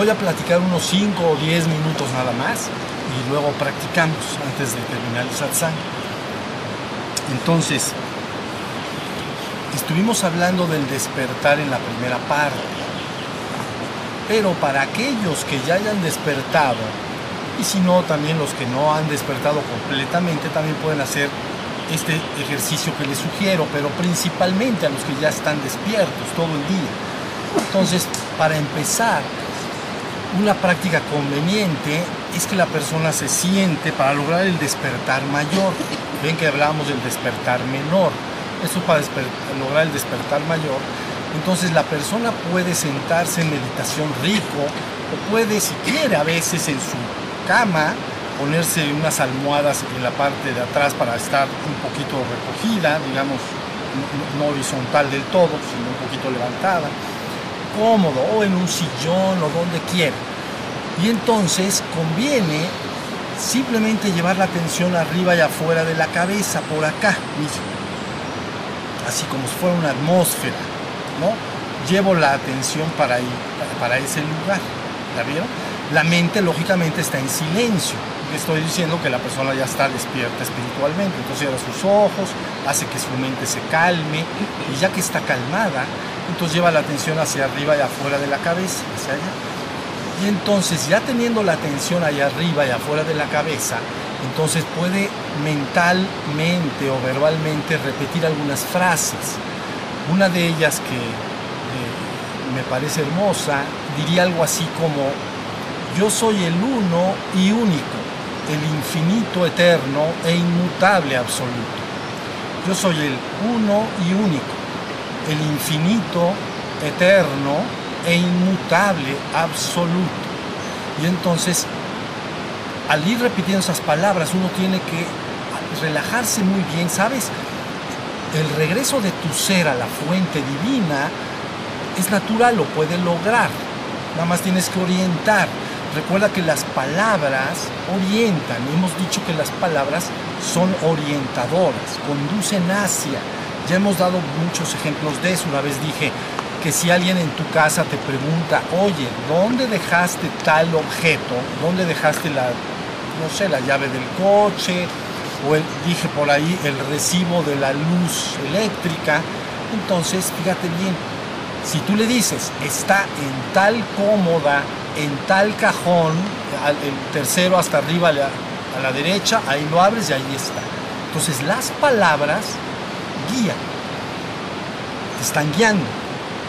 Voy a platicar unos 5 o 10 minutos nada más y luego practicamos antes de terminar el satsang. Entonces, estuvimos hablando del despertar en la primera parte, pero para aquellos que ya hayan despertado, y si no, también los que no han despertado completamente, también pueden hacer este ejercicio que les sugiero, pero principalmente a los que ya están despiertos todo el día. Entonces, para empezar, una práctica conveniente es que la persona se siente para lograr el despertar mayor. Ven que hablábamos del despertar menor. Eso para lograr el despertar mayor. Entonces la persona puede sentarse en meditación rico o puede, si quiere, a veces en su cama ponerse unas almohadas en la parte de atrás para estar un poquito recogida, digamos, no horizontal del todo, sino un poquito levantada cómodo o en un sillón o donde quiera. Y entonces conviene simplemente llevar la atención arriba y afuera de la cabeza, por acá mismo. Así como si fuera una atmósfera, ¿no? Llevo la atención para, ahí, para ese lugar. ¿La vieron? La mente lógicamente está en silencio. Estoy diciendo que la persona ya está despierta espiritualmente. Entonces cierra sus ojos, hace que su mente se calme y ya que está calmada, entonces lleva la atención hacia arriba y afuera de la cabeza. Y entonces ya teniendo la atención allá arriba y afuera de la cabeza, entonces puede mentalmente o verbalmente repetir algunas frases. Una de ellas que eh, me parece hermosa diría algo así como, yo soy el uno y único, el infinito eterno e inmutable absoluto. Yo soy el uno y único el infinito, eterno e inmutable, absoluto. Y entonces, al ir repitiendo esas palabras, uno tiene que relajarse muy bien, ¿sabes? El regreso de tu ser a la fuente divina es natural, lo puede lograr. Nada más tienes que orientar. Recuerda que las palabras orientan. Hemos dicho que las palabras son orientadoras, conducen hacia. Ya hemos dado muchos ejemplos de eso. Una vez dije que si alguien en tu casa te pregunta, oye, ¿dónde dejaste tal objeto? ¿Dónde dejaste la, no sé, la llave del coche? O dije por ahí el recibo de la luz eléctrica. Entonces, fíjate bien, si tú le dices, está en tal cómoda, en tal cajón, el tercero hasta arriba a la, derecha, ahí lo abres y ahí está. Entonces las palabras guía. Te están guiando,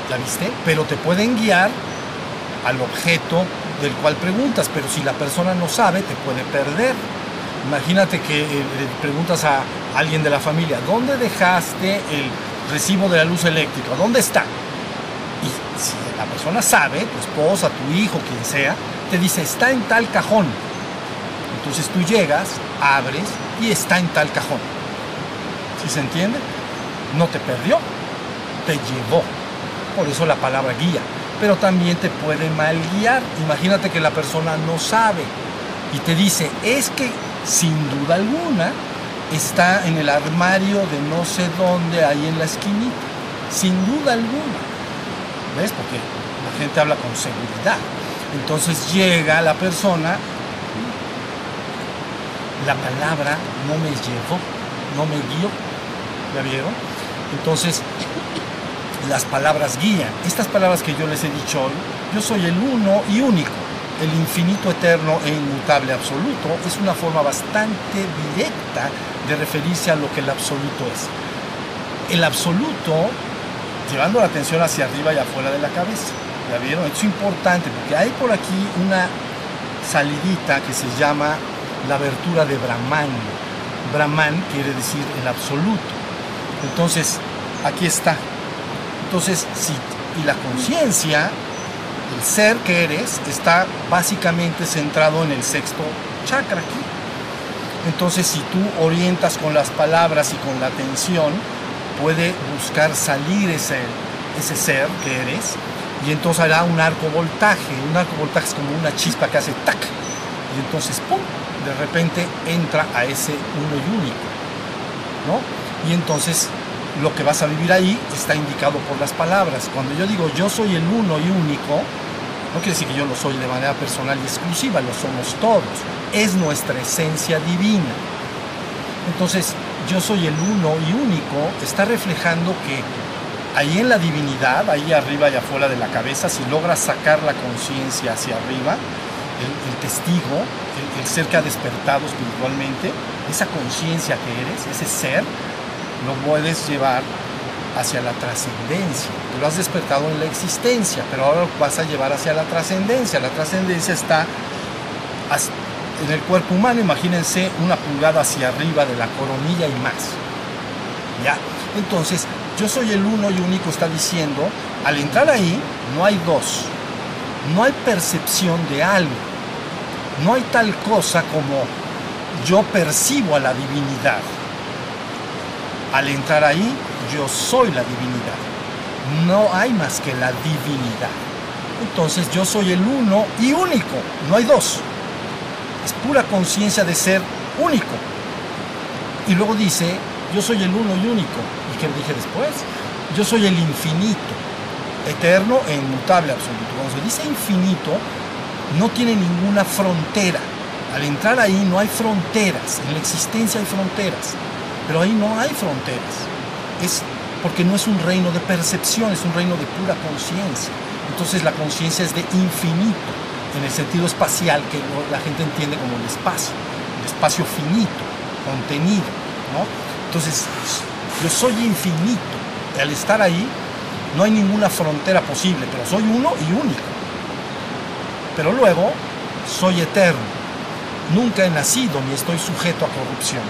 ¿la viste? Pero te pueden guiar al objeto del cual preguntas, pero si la persona no sabe, te puede perder. Imagínate que eh, preguntas a alguien de la familia, ¿dónde dejaste el recibo de la luz eléctrica? ¿Dónde está? Si la persona sabe, tu esposa, tu hijo, quien sea, te dice, está en tal cajón. Entonces tú llegas, abres y está en tal cajón. ¿Sí se entiende? no te perdió, te llevó. Por eso la palabra guía. Pero también te puede mal guiar. Imagínate que la persona no sabe y te dice, es que sin duda alguna está en el armario de no sé dónde, ahí en la esquinita. Sin duda alguna. ¿Ves? Porque la gente habla con seguridad. Entonces llega la persona, la palabra no me llevó, no me guió. ¿Ya vieron? Entonces, las palabras guían. Estas palabras que yo les he dicho hoy, yo soy el uno y único, el infinito eterno e inmutable absoluto, es una forma bastante directa de referirse a lo que el absoluto es. El absoluto, llevando la atención hacia arriba y afuera de la cabeza. ¿Ya vieron? Esto es importante porque hay por aquí una salidita que se llama la abertura de Brahman. Brahman quiere decir el absoluto. Entonces, aquí está. Entonces, si, y la conciencia, el ser que eres, está básicamente centrado en el sexto chakra aquí. Entonces, si tú orientas con las palabras y con la atención, puede buscar salir ese, ese ser que eres y entonces hará un arco voltaje. Un arco voltaje es como una chispa que hace tac y entonces ¡pum! de repente entra a ese uno y único. ¿no? y entonces lo que vas a vivir ahí está indicado por las palabras. Cuando yo digo yo soy el uno y único, No quiere decir que yo lo soy de manera personal y exclusiva, lo somos todos. Es nuestra esencia divina. Entonces, yo soy el uno y único, está reflejando que ahí en la divinidad, ahí arriba y afuera de la cabeza, si logras sacar la conciencia hacia arriba, el, testigo, el, ser que ha despertado espiritualmente, esa conciencia que eres, ese ser, lo puedes llevar hacia la trascendencia. Lo has despertado en la existencia, pero ahora lo vas a llevar hacia la trascendencia. La trascendencia está en el cuerpo humano, imagínense una pulgada hacia arriba de la coronilla y más. ¿Ya? Entonces, yo soy el uno y único, está diciendo, al entrar ahí, no hay dos, no hay percepción de algo, no hay tal cosa como yo percibo a la divinidad. Al entrar ahí, yo soy la divinidad. No hay más que la divinidad. Entonces yo soy el uno y único, no hay dos. Es pura conciencia de ser único. Y luego dice, yo soy el uno y único. ¿Y qué dije después? Yo soy el infinito, eterno e inmutable absoluto. Cuando se dice infinito, no tiene ninguna frontera. Al entrar ahí no hay fronteras, en la existencia hay fronteras, pero ahí no hay fronteras es porque no es un reino de percepción, es un reino de pura conciencia. Entonces la conciencia es de infinito, en el sentido espacial que la gente entiende como el espacio, el espacio finito, contenido. ¿no? Entonces, yo soy infinito. Al estar ahí, no hay ninguna frontera posible, pero soy uno y único. Pero luego, soy eterno. Nunca he nacido ni estoy sujeto a corrupción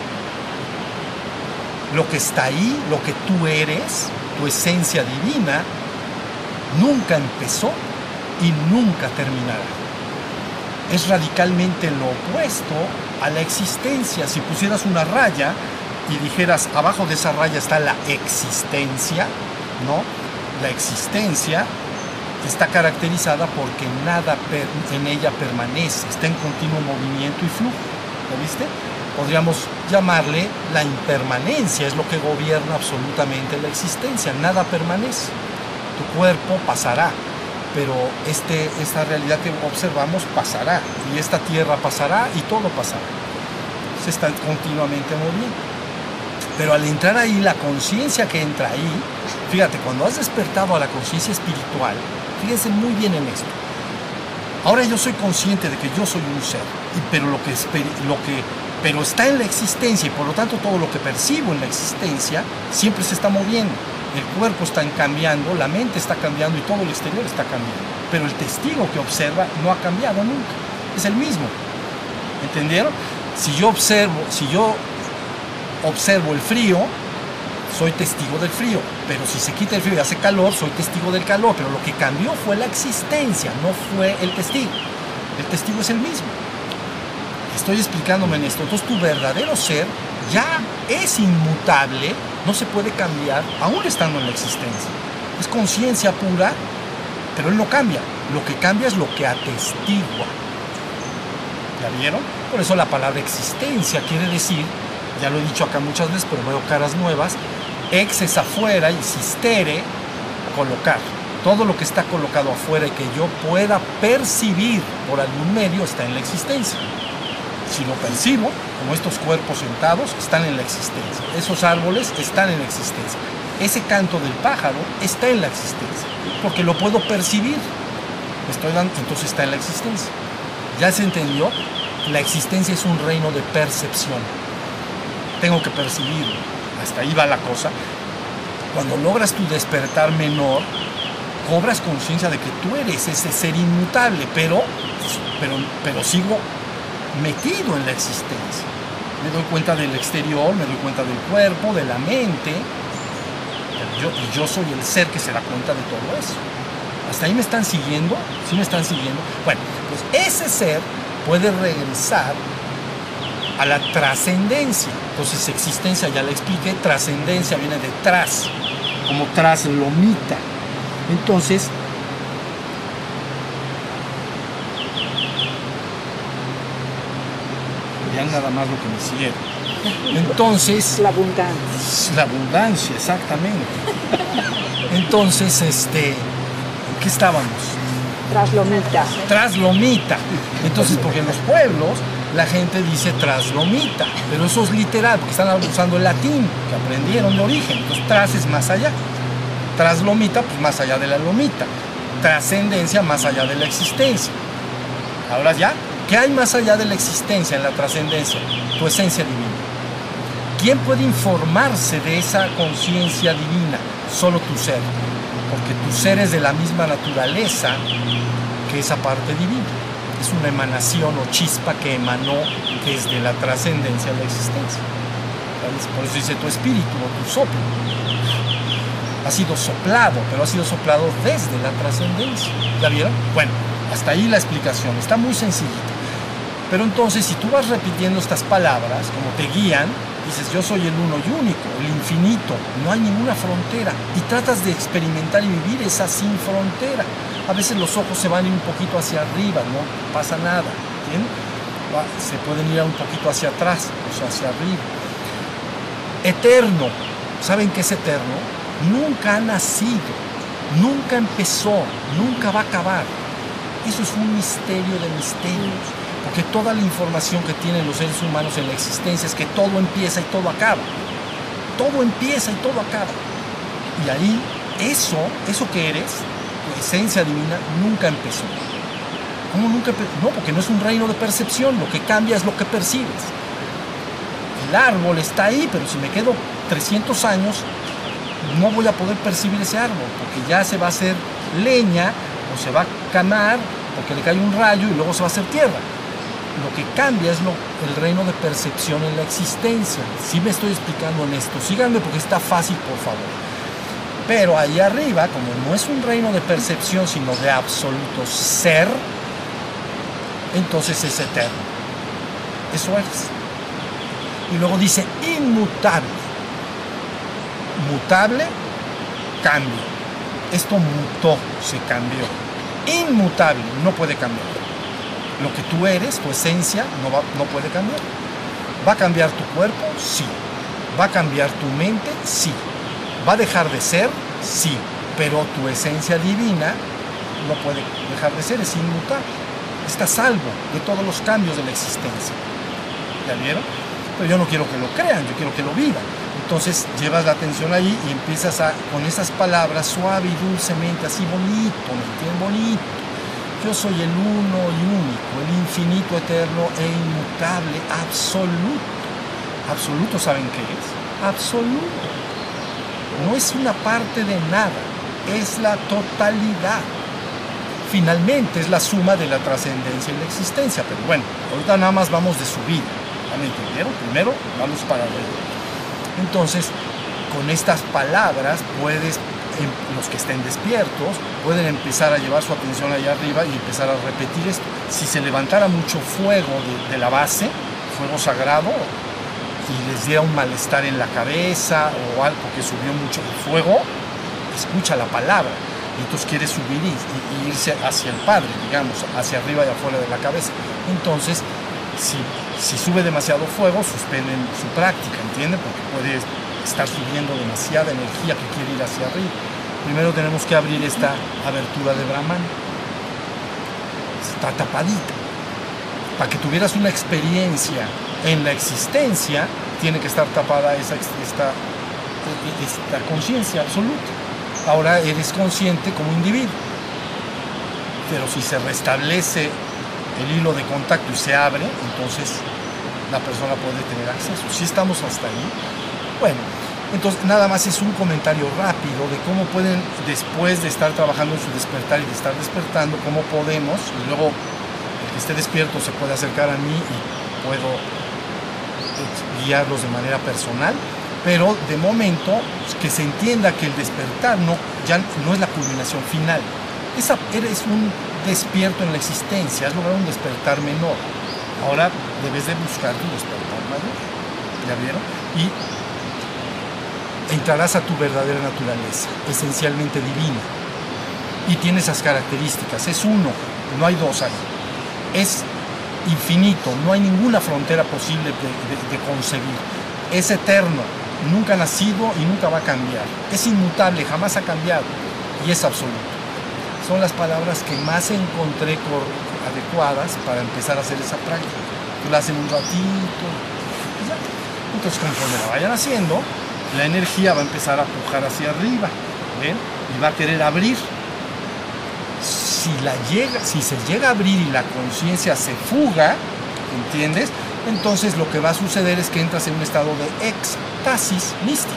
lo que está ahí, lo que tú eres, tu esencia divina, nunca empezó y nunca terminará. Es radicalmente lo opuesto a la existencia. Si pusieras una raya y dijeras, abajo de esa raya está la existencia, ¿no? La existencia está caracterizada porque nada en ella permanece, está en continuo movimiento y flujo. ¿Lo viste? podríamos llamarle la impermanencia, es lo que gobierna absolutamente la existencia, nada permanece. Tu cuerpo pasará, pero este, esta realidad que observamos pasará, y esta tierra pasará y todo pasará. Se está continuamente moviendo. Pero al entrar ahí, la conciencia que entra ahí, fíjate, cuando has despertado a la conciencia espiritual, fíjense muy bien en esto. Ahora yo soy consciente de que yo soy un ser, pero lo que, lo que pero está en la existencia y por lo tanto todo lo que percibo en la existencia siempre se está moviendo. El cuerpo está cambiando, la mente está cambiando y todo el exterior está cambiando. Pero el testigo que observa no ha cambiado nunca, es el mismo. ¿Entendieron? Si yo observo, si yo observo el frío, soy testigo del frío, pero si se quita el frío y hace calor, soy testigo del calor, pero lo que cambió fue la existencia, no fue el testigo. El testigo es el mismo. Estoy explicándome en esto. Entonces tu verdadero ser ya es inmutable, no se puede cambiar, aún estando en la existencia. Es conciencia pura, pero él no cambia. Lo que cambia es lo que atestigua. ¿Ya vieron? Por eso la palabra existencia quiere decir, ya lo he dicho acá muchas veces, pero veo caras nuevas, ex es afuera y sistere, colocar. Todo lo que está colocado afuera y que yo pueda percibir por algún medio está en la existencia si lo percibo, como estos cuerpos sentados, están en la existencia. Esos árboles están en la existencia. Ese canto del pájaro está en la existencia, porque lo puedo percibir. Entonces está en la existencia. ¿Ya se entendió? La existencia es un reino de percepción. Tengo que percibirlo. Hasta ahí va la cosa. Cuando logras tu despertar menor, cobras conciencia de que tú eres ese ser inmutable, pero, pero, pero sigo metido en la existencia. Me doy cuenta del exterior, me doy cuenta del cuerpo, de la mente, yo, y yo soy el ser que se da cuenta de todo eso. ¿Hasta ahí me están siguiendo? ¿Sí me están siguiendo? Bueno, pues ese ser puede regresar a la trascendencia. Entonces existencia, ya le expliqué, trascendencia viene de tras, como traslomita. Entonces, nada más lo que me hicieron. Entonces... La abundancia. La abundancia, exactamente. Entonces, este, ¿qué estábamos? Traslomita. Traslomita. Entonces, porque en los pueblos la gente dice traslomita, pero eso es literal, porque están usando el latín que aprendieron de origen. Entonces, tras es más allá. Traslomita, pues más allá de la lomita. Trascendencia, más allá de la existencia. Ahora ya, ¿qué hay más allá de la existencia en la trascendencia? Tu esencia divina. ¿Quién puede informarse de esa conciencia divina? Solo tu ser. Porque tu ser es de la misma naturaleza que esa parte divina. Es una emanación o chispa que emanó desde la trascendencia a la existencia. Por eso dice tu espíritu o tu soplo. Ha sido soplado, pero ha sido soplado desde la trascendencia. ¿Ya vieron? Bueno, hasta ahí la explicación. Está muy sencillito. Pero entonces, si tú vas repitiendo estas palabras, como te guían, dices, yo soy el uno y único, el infinito, no hay ninguna frontera. Y tratas de experimentar y vivir esa sin frontera. A veces los ojos se van un poquito hacia arriba, no pasa nada. Se pueden ir un poquito hacia atrás, o hacia arriba. Eterno. ¿Saben qué es eterno? Nunca ha nacido, nunca empezó, nunca va a acabar. Eso es un misterio de misterios. Porque toda la información que tienen los seres humanos en la existencia es que todo empieza y todo acaba. Todo empieza y todo acaba. Y ahí, eso, eso que eres, tu esencia divina, nunca empezó. ¿Cómo nunca No, porque no es un reino de percepción, lo que cambia es lo que percibes. El árbol está ahí, pero si me quedo 300 años, no voy a poder percibir ese árbol, porque ya se va a hacer leña o se va a canar porque le cae un rayo y luego se va a hacer tierra lo que cambia es lo, el reino de percepción en la existencia. Si me estoy explicando en esto, síganme porque está fácil, por favor. Pero ahí arriba, como no es un reino de percepción, sino de absoluto ser, entonces es eterno. Eso es. Y luego dice inmutable. Mutable, cambio. Esto mutó, se cambió. Inmutable, no puede cambiar lo que tú eres, tu esencia, no, no puede cambiar. ¿Va a cambiar tu cuerpo? Sí. ¿Va a cambiar tu mente? Sí. ¿Va a dejar de ser? Sí. Pero tu esencia divina no puede dejar de ser, es inmutable. Está salvo de todos los cambios de la existencia. ¿Ya vieron? Pero yo no quiero que lo crean, yo quiero que lo vivan. Entonces llevas la atención ahí y empiezas a, con esas palabras suave y dulcemente, así bonito, ¿me entienden? Bonito yo soy el uno y único, el infinito, eterno e inmutable, absoluto. Absoluto, ¿saben qué es? Absoluto. No es una parte de nada, es la totalidad. Finalmente es la suma de la trascendencia y la existencia. Pero bueno, ahorita nada más vamos de subida. ¿Ya me entendieron? Primero vamos para arriba. Entonces, con estas palabras puedes los que estén despiertos pueden empezar a llevar su atención allá arriba y empezar a repetir. Si se levantara mucho fuego de, la base, fuego sagrado, y les diera un malestar en la cabeza o algo que subió mucho el fuego, escucha la palabra. Y entonces quiere subir y, irse hacia el Padre, digamos, hacia arriba y afuera de la cabeza. Entonces, si, si sube demasiado fuego, suspenden su práctica, ¿entienden? Porque puede estar subiendo demasiada energía que quiere ir hacia arriba. Primero tenemos que abrir esta abertura de Brahman. Está tapadita. Para que tuvieras una experiencia en la existencia, tiene que estar tapada esa, esta, esta conciencia absoluta. Ahora eres consciente como individuo. Pero si se restablece el hilo de contacto y se abre, entonces la persona puede tener acceso. Si estamos hasta ahí, bueno, entonces nada más es un comentario rápido de cómo pueden, después de estar trabajando en su despertar y de estar despertando, cómo podemos, y luego el que esté despierto se puede acercar a mí y puedo eh, guiarlos de manera personal, pero de momento que se entienda que el despertar no, ya no es la culminación final. Esa, eres un despierto en la existencia, has logrado un despertar menor. Ahora debes de buscar tu despertar mayor. ¿Ya vieron? Y entrarás a tu verdadera naturaleza, esencialmente divina. Y tiene esas características. Es uno, no hay dos ahí. Es infinito, no hay ninguna frontera posible de, concebir. Es eterno, nunca ha nacido y nunca va a cambiar. Es inmutable, jamás ha cambiado y es absoluto. son las palabras que más encontré adecuadas para empezar a hacer esa práctica. Tú la un ratito. Entonces, conforme la vayan haciendo, la energía va a empezar a pujar hacia arriba. ¿ven? Y va a querer abrir. Si, la llega, si se llega a abrir y la conciencia se fuga, ¿entiendes? Entonces lo que va a suceder es que entras en un estado de éxtasis místico.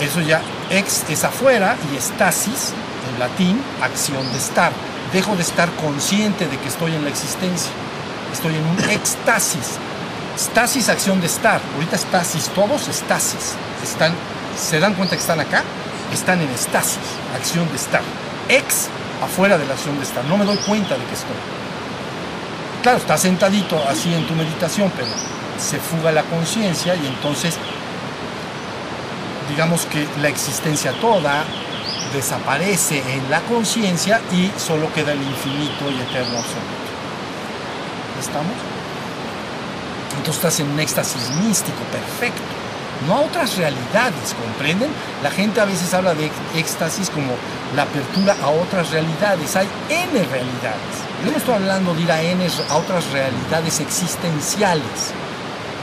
Eso ya, ex es afuera y estasis, en latín, acción de estar. Dejo de estar consciente de que estoy en la existencia. Estoy en un éxtasis. Stasis, acción de estar. Ahorita estasis, todos estasis. Están, ¿Se dan cuenta que están acá? Están en estasis, acción de estar. Ex, afuera de la acción de estar. No me doy cuenta de que estoy. Claro, estás sentadito así en tu meditación, pero se fuga la conciencia y entonces digamos que la existencia toda desaparece en la conciencia y solo queda el infinito y eterno absoluto. ¿Estamos? Entonces estás en un éxtasis místico perfecto, no a otras realidades, ¿comprenden? La gente a veces habla de éxtasis como la apertura a otras realidades, hay N realidades. Yo no estoy hablando de ir a N a otras realidades existenciales,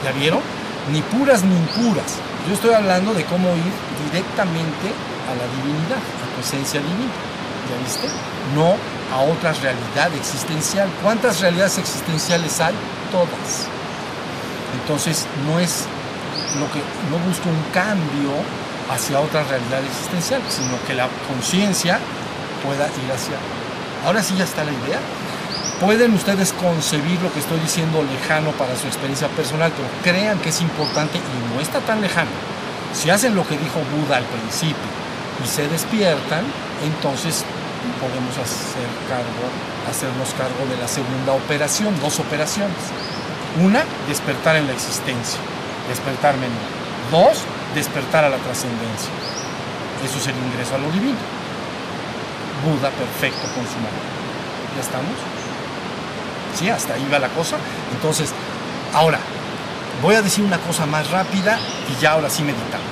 ¿ya vieron? Ni puras ni impuras. Yo estoy hablando de cómo ir directamente a la divinidad, a tu esencia divina. ¿Ya viste? No a otra realidad existencial. ¿Cuántas realidades existenciales hay? Todas. Entonces no es lo que no busco un cambio hacia otra realidad existencial, sino que la conciencia pueda ir hacia. Ahora sí ya está la idea. Pueden ustedes concebir lo que estoy diciendo lejano para su experiencia personal, pero crean que es importante y no está tan lejano. Si hacen lo que dijo Buda al principio y se despiertan, entonces podemos hacer cargo, hacernos cargo de la segunda operación, dos operaciones. Una, despertar en la existencia, despertar menor. Dos, despertar a la trascendencia. Eso es el ingreso a lo divino. Buda perfecto con su mano. ¿Ya estamos? Sí, hasta ahí va la cosa. Entonces, ahora, voy a decir una cosa más rápida y ya ahora sí meditamos.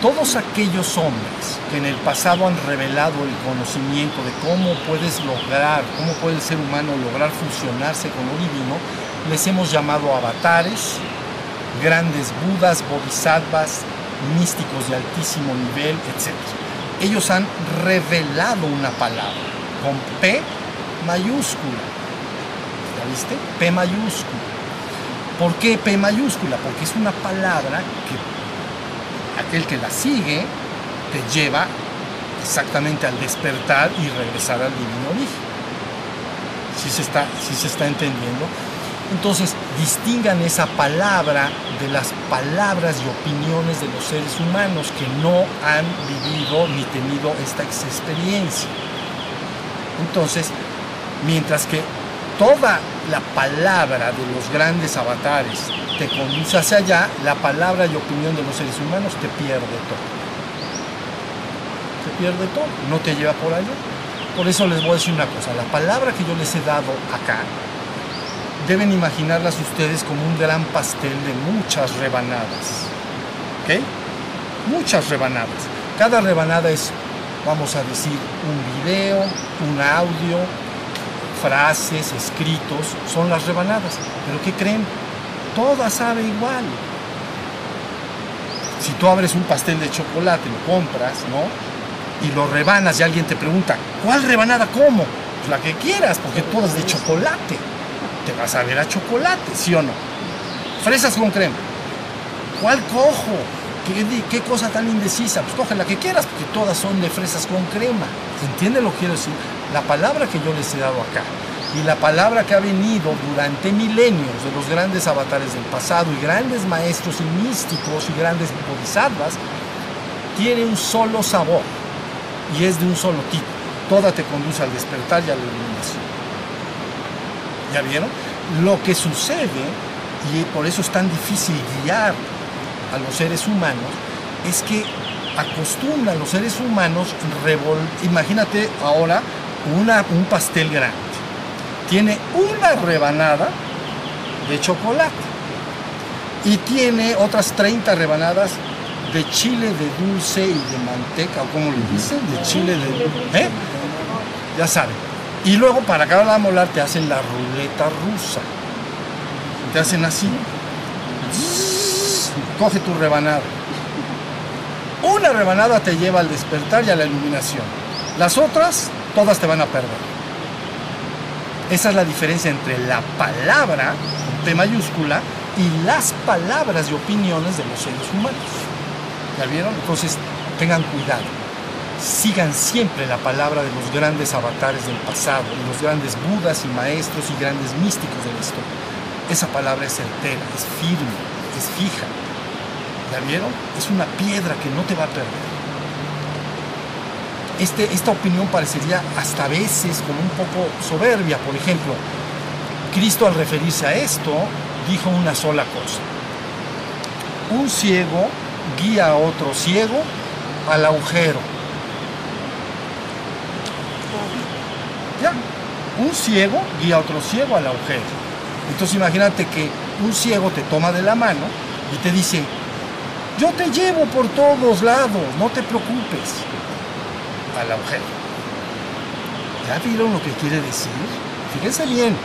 Todos aquellos hombres que en el pasado han revelado el conocimiento de cómo puedes lograr, cómo puede el ser humano lograr fusionarse con lo divino, les hemos llamado avatares, grandes budas, bodhisattvas, místicos de altísimo nivel, etc. Ellos han revelado una palabra con P mayúscula. ¿Ya viste? P mayúscula. ¿Por qué P mayúscula? Porque es una palabra que aquel que la sigue te lleva exactamente al despertar y regresar al divino origen. Si se está, se está entendiendo. Entonces, distingan esa palabra de las palabras y opiniones de los seres humanos que no han vivido ni tenido esta experiencia. Entonces, mientras que toda la palabra de los grandes avatares te conduce hacia allá, la palabra y opinión de los seres humanos te pierde todo. Te pierde todo, no te lleva por allá. Por eso les voy a decir una cosa, la palabra que yo les he dado acá, deben imaginarlas ustedes como un gran pastel de muchas rebanadas. ¿Ok? Muchas rebanadas. Cada rebanada es, vamos a decir, un video, un audio, frases, escritos, son las rebanadas. Pero ¿qué creen? Todas sabe igual. Si tú abres un pastel de chocolate, lo compras, ¿no? Y lo rebanas y alguien te pregunta, ¿cuál rebanada como? Pues la que quieras, porque todas de chocolate te vas a ver a chocolate, ¿sí o no? Fresas con crema. ¿Cuál cojo? ¿Qué, cosa tan indecisa? Pues coge la que quieras, porque todas son de fresas con crema. ¿Entiende lo que quiero decir? La palabra que yo les he dado acá y la palabra que ha venido durante milenios de los grandes avatares del pasado y grandes maestros y místicos y grandes bodhisattvas, tiene un solo sabor y es de un solo tipo. Toda te conduce al despertar y a la iluminación. ¿Ya vieron? Lo que sucede, y por eso es tan difícil guiar a los seres humanos, es que acostumbran los seres humanos, imagínate ahora una, un pastel grande, tiene una rebanada de chocolate y tiene otras 30 rebanadas de chile de dulce y de manteca, o como le dicen, de chile de... ¿eh? ya saben. Y luego para de molar te hacen la ruleta rusa. Te hacen así. Coge tu rebanada. Una rebanada te lleva al despertar y a la iluminación. Las otras, todas te van a perder. Esa es la diferencia entre la palabra, con P mayúscula, y las palabras y opiniones de los seres humanos. ¿Ya vieron? Entonces, tengan cuidado. Sigan siempre la palabra de los grandes avatares del pasado, de los grandes budas y maestros y grandes místicos de la. Esa palabra es certera, es firme, es fija. ¿Ya vieron? Es una piedra que no te va a perder. Este, esta opinión parecería hasta a veces como un poco soberbia. Por ejemplo, Cristo al referirse a esto dijo una sola cosa. Un ciego guía a otro ciego al agujero. Ya, un ciego guía a otro ciego al agujero. Entonces imagínate que un ciego te toma de la mano y te dice, yo te llevo por todos lados, no te preocupes, al agujero. ¿Ya vieron lo que quiere decir? Fíjense bien,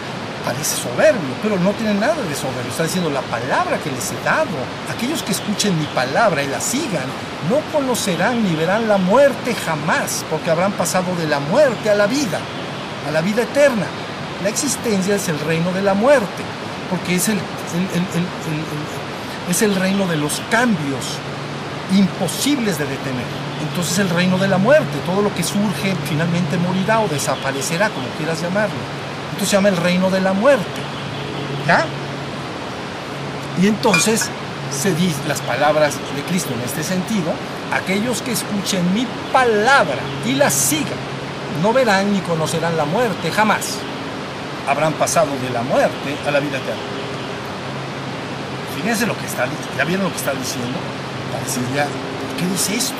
parece soberbio, pero no tiene nada de soberbio. Está diciendo la palabra que les he dado. Aquellos que escuchen mi palabra y la sigan, no conocerán ni verán la muerte jamás, porque habrán pasado de la muerte a la vida, a la vida eterna. La existencia es el reino de la muerte, porque es el, es el reino de los cambios imposibles de detener. Entonces el reino de la muerte, todo lo que surge finalmente morirá o desaparecerá, como quieras llamarlo. Entonces se llama el reino de la muerte. ¿Ya? Y entonces se dicen las palabras de Cristo en este sentido, aquellos que escuchen mi palabra y la sigan, no verán ni conocerán la muerte jamás. Habrán pasado de la muerte a la vida eterna. Fíjense lo que está, ya vieron lo que está diciendo. Parecería, ¿qué dice esto?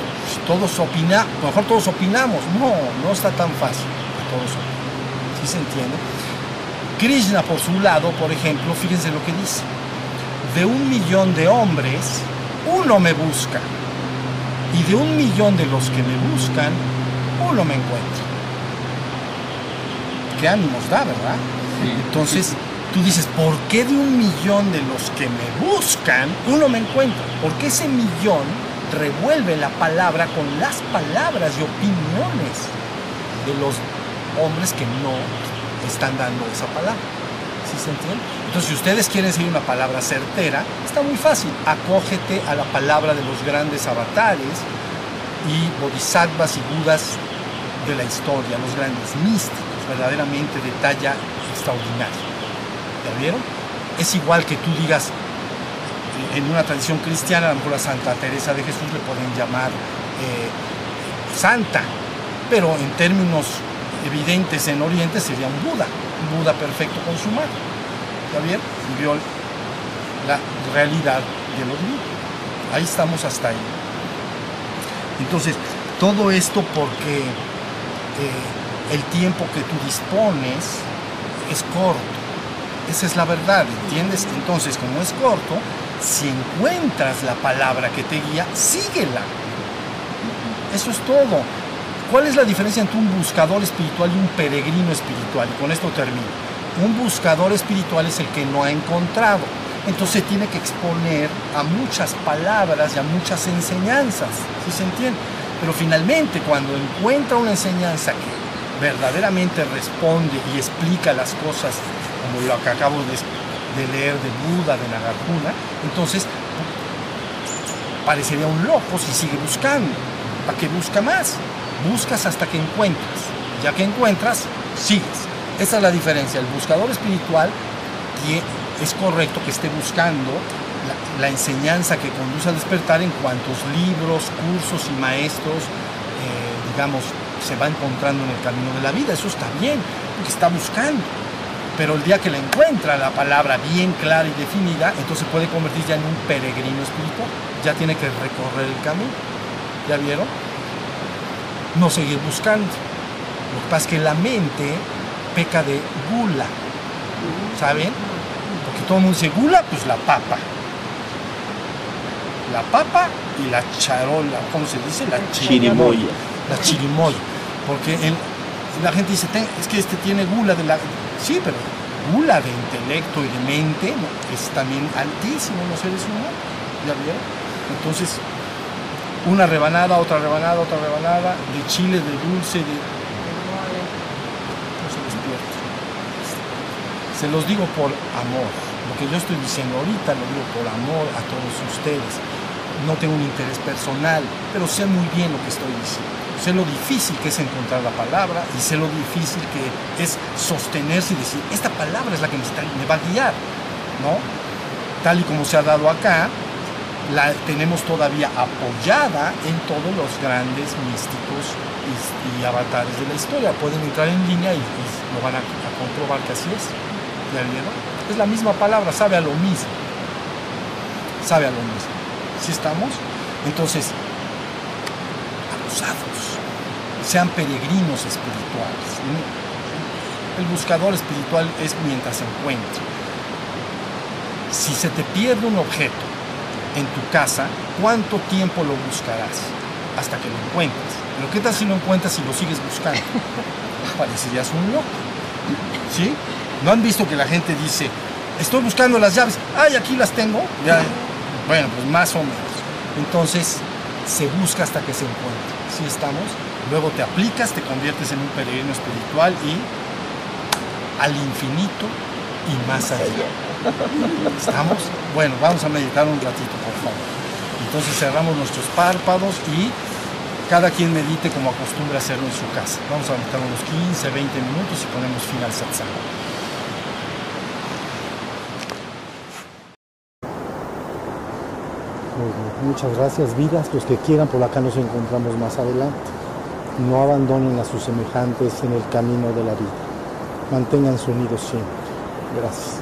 Todos opinamos, mejor todos opinamos. No, no está tan fácil. Todos ¿Sí se entiende? Krishna, por su lado, por ejemplo, fíjense lo que dice. De un millón de hombres, uno me busca. Y de un millón de los que me buscan, uno me encuentra. Qué ánimos da, ¿verdad? Entonces, tú dices, ¿por qué de un millón de los que me buscan, uno me encuentra? Porque ese millón revuelve la palabra con las palabras y opiniones de los hombres que no están dando esa palabra. ¿Sí se entiende? Entonces, si ustedes quieren seguir una palabra certera, está muy fácil. Acógete a la palabra de los grandes avatares y bodhisattvas y budas de la historia, los grandes místicos, verdaderamente de talla extraordinaria. ¿Ya vieron? Es igual que tú digas, en una tradición cristiana, a lo mejor a Santa Teresa de Jesús le pueden llamar eh, santa, pero en términos evidentes en Oriente sería un Buda, un Buda perfecto consumado. ¿Está bien? Vio la realidad de lo divino. Ahí estamos hasta ahí. Entonces, todo esto porque eh, el tiempo que tú dispones es corto. Esa es la verdad, ¿entiendes? Entonces, como es corto, si encuentras la palabra que te guía, síguela. Eso es todo. ¿Cuál es la diferencia entre un buscador espiritual y un peregrino espiritual? Y con esto termino. Un buscador espiritual es el que no ha encontrado. Entonces tiene que exponer a muchas palabras y a muchas enseñanzas, ¿sí se entiende? Pero finalmente cuando encuentra una enseñanza que verdaderamente responde y explica las cosas como lo que acabo de leer de Buda, de Nagarjuna, entonces parecería un loco si sigue buscando. ¿Para qué busca más? Buscas hasta que encuentras. Ya que encuentras, sigues. Esa es la diferencia. El buscador espiritual es correcto que esté buscando la, enseñanza que conduce a despertar en cuantos libros, cursos y maestros, eh, digamos, se va encontrando en el camino de la vida. Eso está bien, porque está buscando pero el día que la encuentra la palabra bien clara y definida, entonces puede convertirse ya en un peregrino espiritual. Ya tiene que recorrer el camino. ¿Ya vieron? No seguir buscando. Lo que pasa es que la mente peca de gula. ¿Saben? Porque todo el mundo dice gula, pues la papa. La papa y la charola, ¿cómo se dice? La chirimoya. La chirimoya. Porque la gente dice, es que este tiene gula de la... Sí, pero gula de intelecto y de mente es también altísimo en los seres humanos. ¿Ya vieron? Entonces, una rebanada, otra rebanada, otra rebanada, de chile, de dulce, de... No se despierta. Se los digo por amor. Lo que yo estoy diciendo ahorita lo digo por amor a todos ustedes. No tengo un interés personal, pero sé muy bien lo que estoy diciendo sé lo difícil que es encontrar la palabra y sé lo difícil que es sostenerse y decir, esta palabra es la que me, va a guiar, ¿no? Tal y como se ha dado acá, la tenemos todavía apoyada en todos los grandes místicos y, avatares de la historia. Pueden entrar en línea y, lo van a, comprobar que así es. ¿Ya vieron? Es la misma palabra, sabe a lo mismo. Sabe a lo mismo. ¿Sí estamos? Entonces, abusados sean peregrinos espirituales. El buscador espiritual es mientras se encuentra. Si se te pierde un objeto en tu casa, ¿cuánto tiempo lo buscarás? Hasta que lo encuentres. Pero ¿qué tal si lo encuentras y lo sigues buscando? Parecerías un loco. ¿Sí? ¿No han visto que la gente dice, estoy buscando las llaves, ay, aquí las tengo? Bueno, pues más o menos. Entonces, se busca hasta que se encuentre. ¿Sí estamos? Luego te aplicas, te conviertes en un peregrino espiritual y al infinito y más allá. ¿Estamos? Bueno, vamos a meditar un ratito, por favor. Entonces cerramos nuestros párpados y cada quien medite como acostumbra hacerlo en su casa. Vamos a meditar unos 15, 20 minutos y ponemos fin al satsang. Muchas gracias, vidas. Los que quieran, por acá nos encontramos más adelante no abandonen a sus semejantes en el camino de la vida. Manténganse unidos siempre. Gracias.